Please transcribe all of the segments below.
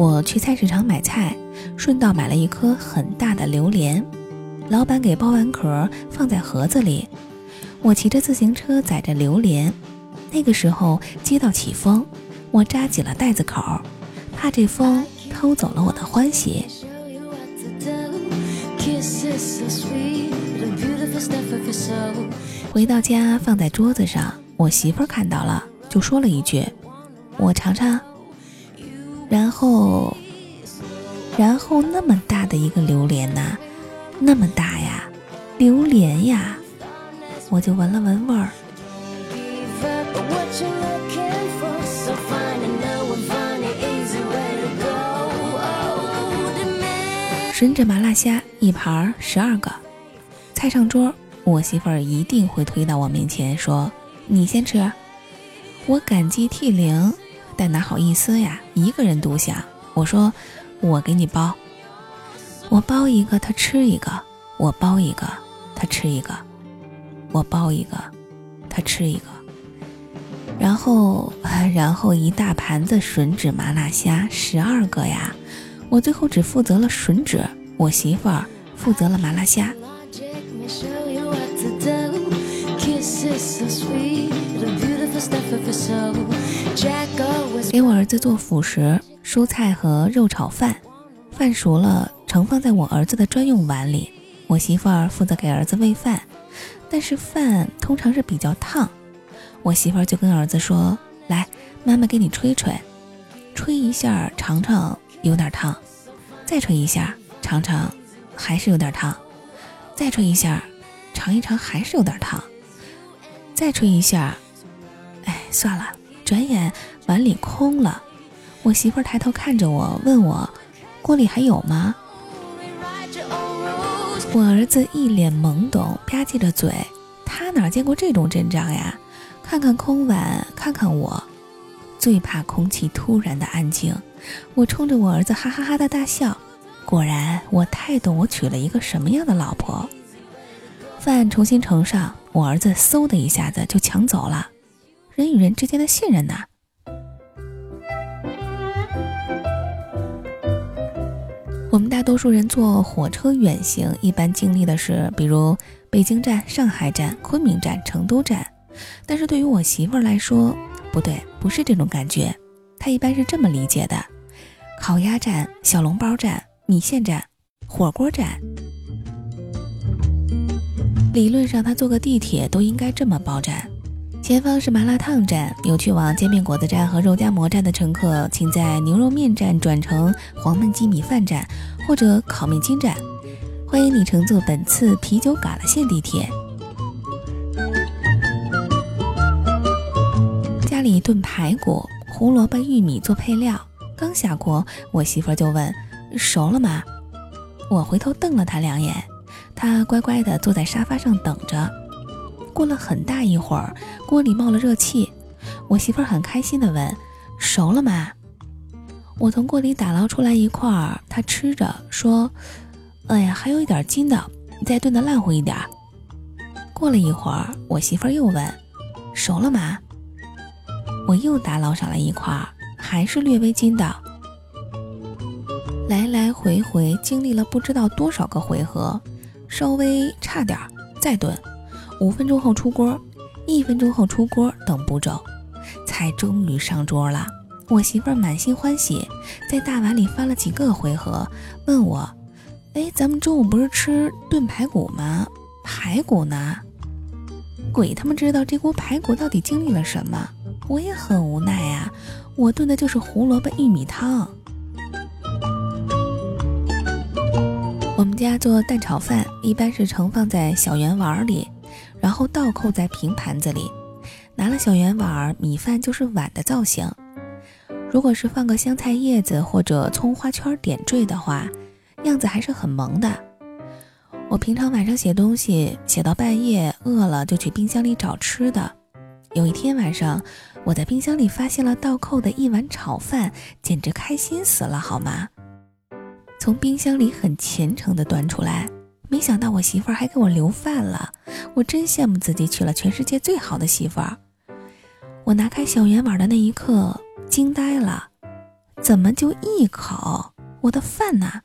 我去菜市场买菜，顺道买了一颗很大的榴莲。老板给剥完壳，放在盒子里。我骑着自行车载着榴莲。那个时候街道起风，我扎紧了袋子口，怕这风偷走了我的欢喜。回到家，放在桌子上，我媳妇看到了，就说了一句：“我尝尝。”然后，然后那么大的一个榴莲呐，那么大呀，榴莲呀，我就闻了闻味儿。吮指麻辣虾一盘十二个，菜上桌，我媳妇儿一定会推到我面前说：“你先吃。”我感激涕零，但哪好意思呀，一个人独享。我说：“我给你包，我包一个，他吃一个；我包一个，他吃一个；我包一个，他吃一个。”然后，然后一大盘子吮指麻辣虾，十二个呀。我最后只负责了吮指，我媳妇儿负责了麻辣虾。给我儿子做辅食，蔬菜和肉炒饭，饭熟了盛放在我儿子的专用碗里。我媳妇儿负责给儿子喂饭，但是饭通常是比较烫，我媳妇儿就跟儿子说：“来，妈妈给你吹吹，吹一下尝尝。”有点烫，再吹一下尝尝，还是有点烫，再吹一下尝一尝，还是有点烫，再吹一下，哎，算了，转眼碗里空了。我媳妇抬头看着我，问我锅里还有吗？我儿子一脸懵懂，吧唧着嘴，他哪见过这种阵仗呀？看看空碗，看看我，最怕空气突然的安静。我冲着我儿子哈哈哈的大笑，果然我太懂我娶了一个什么样的老婆。饭重新盛上，我儿子嗖的一下子就抢走了。人与人之间的信任呐。我们大多数人坐火车远行，一般经历的是比如北京站、上海站、昆明站、成都站，但是对于我媳妇儿来说，不对，不是这种感觉。她一般是这么理解的：烤鸭站、小笼包站、米线站、火锅站。理论上，他坐个地铁都应该这么报站。前方是麻辣烫站，有去往煎饼果子站和肉夹馍站的乘客，请在牛肉面站转乘黄焖鸡米饭站或者烤面筋站。欢迎你乘坐本次啤酒嘎啦线地铁。家里炖排骨。胡萝卜、玉米做配料，刚下锅，我媳妇就问：“熟了吗？”我回头瞪了他两眼，他乖乖地坐在沙发上等着。过了很大一会儿，锅里冒了热气，我媳妇儿很开心地问：“熟了吗？”我从锅里打捞出来一块儿，他吃着说：“哎呀，还有一点筋道，再炖得烂乎一点。”过了一会儿，我媳妇儿又问：“熟了吗？”我又打捞上来一块，还是略微筋道。来来回回经历了不知道多少个回合，稍微差点儿再炖，五分钟后出锅，一分钟后出锅等步骤，菜终于上桌了。我媳妇儿满心欢喜，在大碗里翻了几个回合，问我：“哎，咱们中午不是吃炖排骨吗？排骨呢？鬼他妈知道这锅排骨到底经历了什么。”我也很无奈呀，我炖的就是胡萝卜玉米汤。我们家做蛋炒饭，一般是盛放在小圆碗里，然后倒扣在平盘子里。拿了小圆碗，米饭就是碗的造型。如果是放个香菜叶子或者葱花圈点缀的话，样子还是很萌的。我平常晚上写东西，写到半夜，饿了就去冰箱里找吃的。有一天晚上，我在冰箱里发现了倒扣的一碗炒饭，简直开心死了，好吗？从冰箱里很虔诚地端出来，没想到我媳妇儿还给我留饭了，我真羡慕自己娶了全世界最好的媳妇儿。我拿开小圆碗的那一刻，惊呆了，怎么就一口？我的饭呢？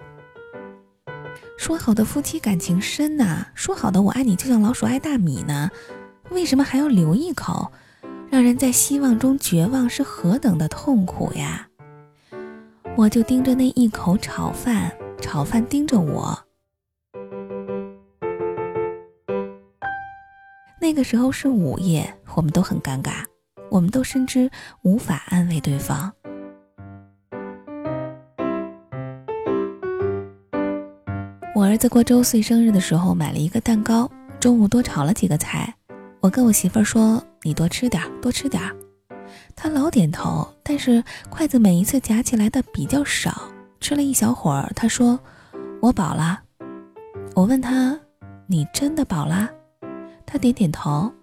说好的夫妻感情深呐，说好的我爱你就像老鼠爱大米呢，为什么还要留一口？让人在希望中绝望是何等的痛苦呀！我就盯着那一口炒饭，炒饭盯着我。那个时候是午夜，我们都很尴尬，我们都深知无法安慰对方。我儿子过周岁生日的时候买了一个蛋糕，中午多炒了几个菜。我跟我媳妇儿说：“你多吃点，多吃点。”他老点头，但是筷子每一次夹起来的比较少。吃了一小会儿，他说：“我饱了。”我问他：“你真的饱了？”他点点头。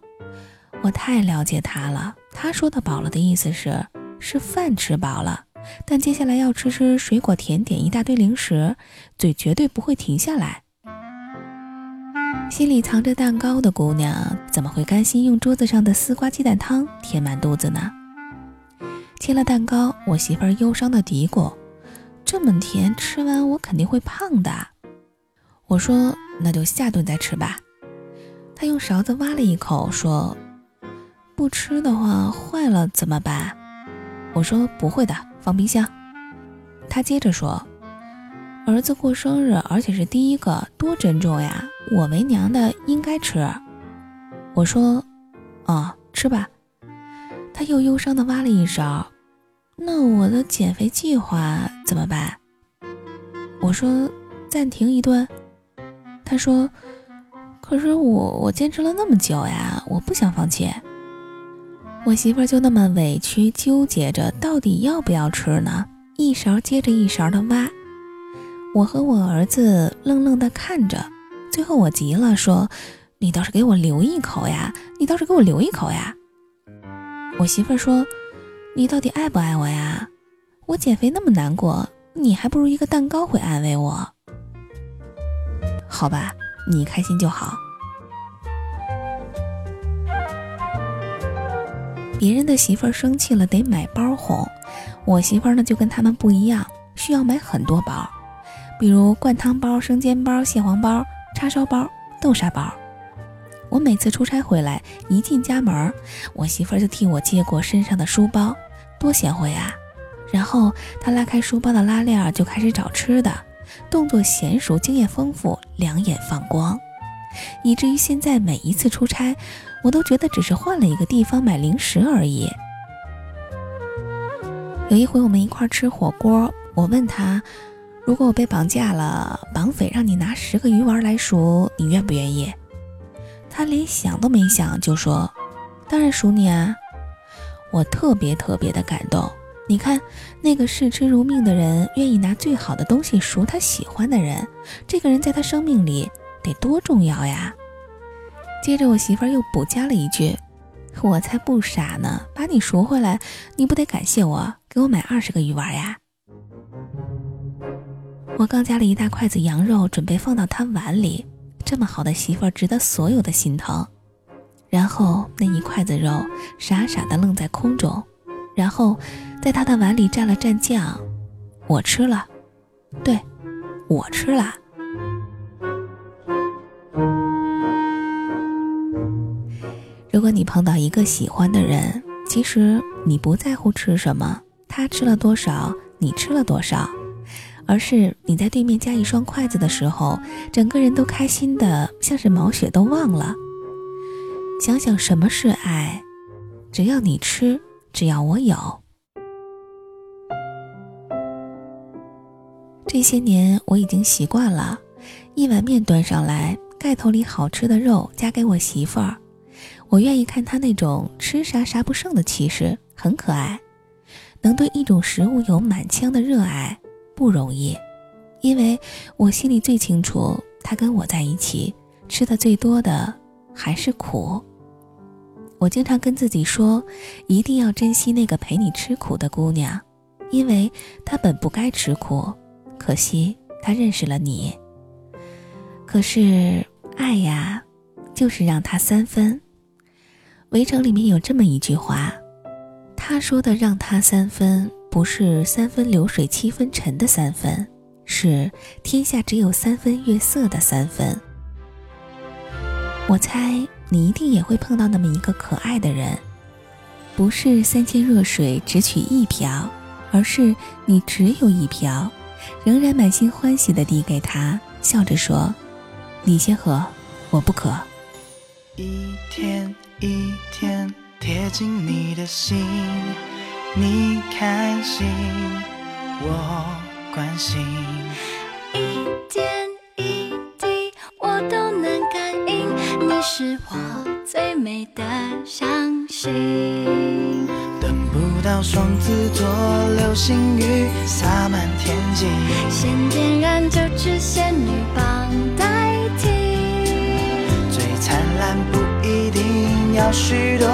我太了解他了，他说的饱了的意思是是饭吃饱了。但接下来要吃吃水果、甜点，一大堆零食，嘴绝对不会停下来。心里藏着蛋糕的姑娘，怎么会甘心用桌子上的丝瓜鸡蛋汤填满肚子呢？切了蛋糕，我媳妇儿忧伤的嘀咕：“这么甜，吃完我肯定会胖的。”我说：“那就下顿再吃吧。”他用勺子挖了一口，说：“不吃的话坏了怎么办？”我说：“不会的。”放冰箱。他接着说：“儿子过生日，而且是第一个，多珍重呀！我为娘的应该吃。”我说：“哦，吃吧。”他又忧伤地挖了一勺：“那我的减肥计划怎么办？”我说：“暂停一顿。”他说：“可是我我坚持了那么久呀，我不想放弃。”我媳妇儿就那么委屈纠结着，到底要不要吃呢？一勺接着一勺的挖，我和我儿子愣愣的看着。最后我急了，说：“你倒是给我留一口呀！你倒是给我留一口呀！”我媳妇儿说：“你到底爱不爱我呀？我减肥那么难过，你还不如一个蛋糕会安慰我。好吧，你开心就好。”别人的媳妇儿生气了得买包哄，我媳妇儿呢就跟他们不一样，需要买很多包，比如灌汤包、生煎包、蟹黄包、叉烧包、豆沙包。我每次出差回来，一进家门，我媳妇儿就替我接过身上的书包，多贤惠啊！然后她拉开书包的拉链，就开始找吃的，动作娴熟，经验丰富，两眼放光，以至于现在每一次出差。我都觉得只是换了一个地方买零食而已。有一回我们一块吃火锅，我问他：“如果我被绑架了，绑匪让你拿十个鱼丸来赎，你愿不愿意？”他连想都没想就说：“当然赎你啊！”我特别特别的感动。你看，那个视吃如命的人愿意拿最好的东西赎他喜欢的人，这个人在他生命里得多重要呀！接着我媳妇儿又补加了一句：“我才不傻呢，把你赎回来，你不得感谢我，给我买二十个鱼丸呀？”我刚夹了一大筷子羊肉，准备放到他碗里，这么好的媳妇儿值得所有的心疼。然后那一筷子肉傻傻的愣在空中，然后在他的碗里蘸了蘸酱，我吃了，对，我吃了。如果你碰到一个喜欢的人，其实你不在乎吃什么，他吃了多少，你吃了多少，而是你在对面加一双筷子的时候，整个人都开心的像是毛血都忘了。想想什么是爱，只要你吃，只要我有。这些年我已经习惯了，一碗面端上来，盖头里好吃的肉夹给我媳妇儿。我愿意看她那种吃啥啥不剩的气势，很可爱。能对一种食物有满腔的热爱不容易，因为我心里最清楚，他跟我在一起吃的最多的还是苦。我经常跟自己说，一定要珍惜那个陪你吃苦的姑娘，因为她本不该吃苦，可惜她认识了你。可是爱呀，就是让她三分。围城里面有这么一句话，他说的让他三分，不是三分流水七分沉的三分，是天下只有三分月色的三分。我猜你一定也会碰到那么一个可爱的人，不是三千弱水只取一瓢，而是你只有一瓢，仍然满心欢喜地递给他，笑着说：“你先喝，我不渴。”一天一天贴近你的心，你开心，我关心。是我最美的相信。等不到双子座流星雨洒满天际，先点燃九只仙女棒代替。最灿烂不一定要许多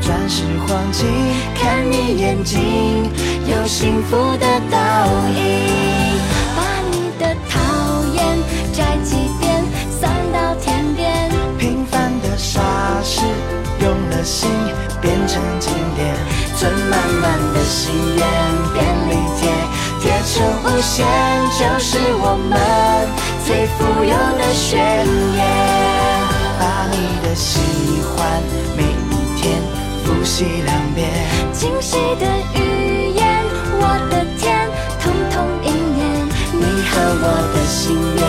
钻石黄金，看你眼睛有幸福的倒影，把你的讨厌摘几发誓用了心变成经典，存满满的心愿便利贴，贴成无限，就是我们最富有的宣言。把你的喜欢每一天复习两遍，惊喜的语言，我的天，通通应验。你和我的心愿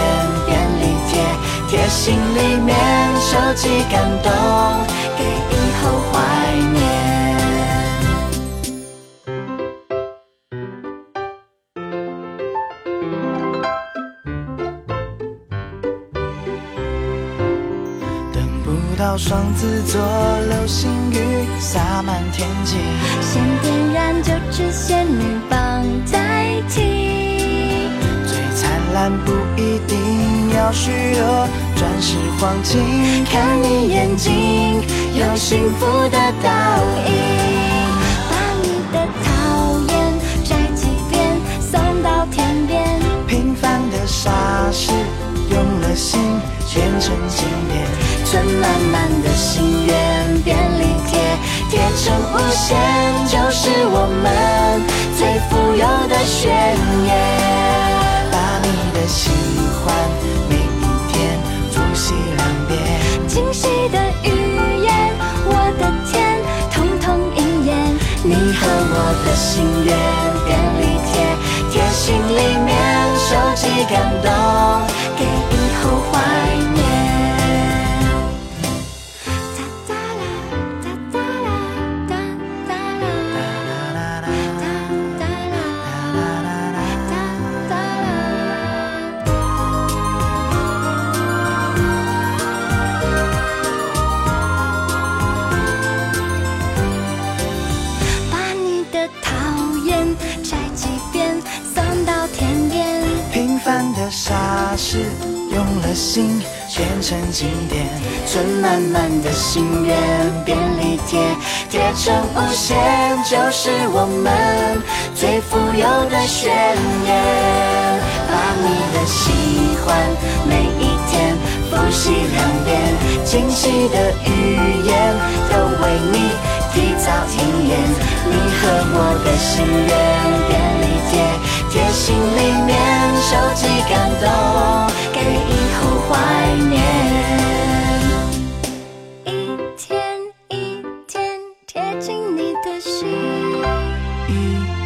便利贴，贴心里面收集感动，给以后怀念。等不到双子座流星雨洒满天际，先点燃九支仙女棒代替。最灿烂不一定要许多钻石黄金，看你眼睛有幸福的倒影，把你的讨厌摘几遍送到天边，平凡的傻事用了心变成经典。存满满的心愿便利贴，贴成无限，就是我们最富有的宣言。感动，心变成经典，存满满的心愿便利贴，贴成无限，就是我们最富有的宣言。把你的喜欢每一天复习两遍，惊喜的语言都为你提早体验。你和我的心愿便利，贴心里面。收集感动，给以后怀念。一天一天贴近你的心，一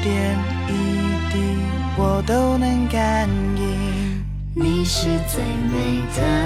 点一滴我都能感应。你是最美的。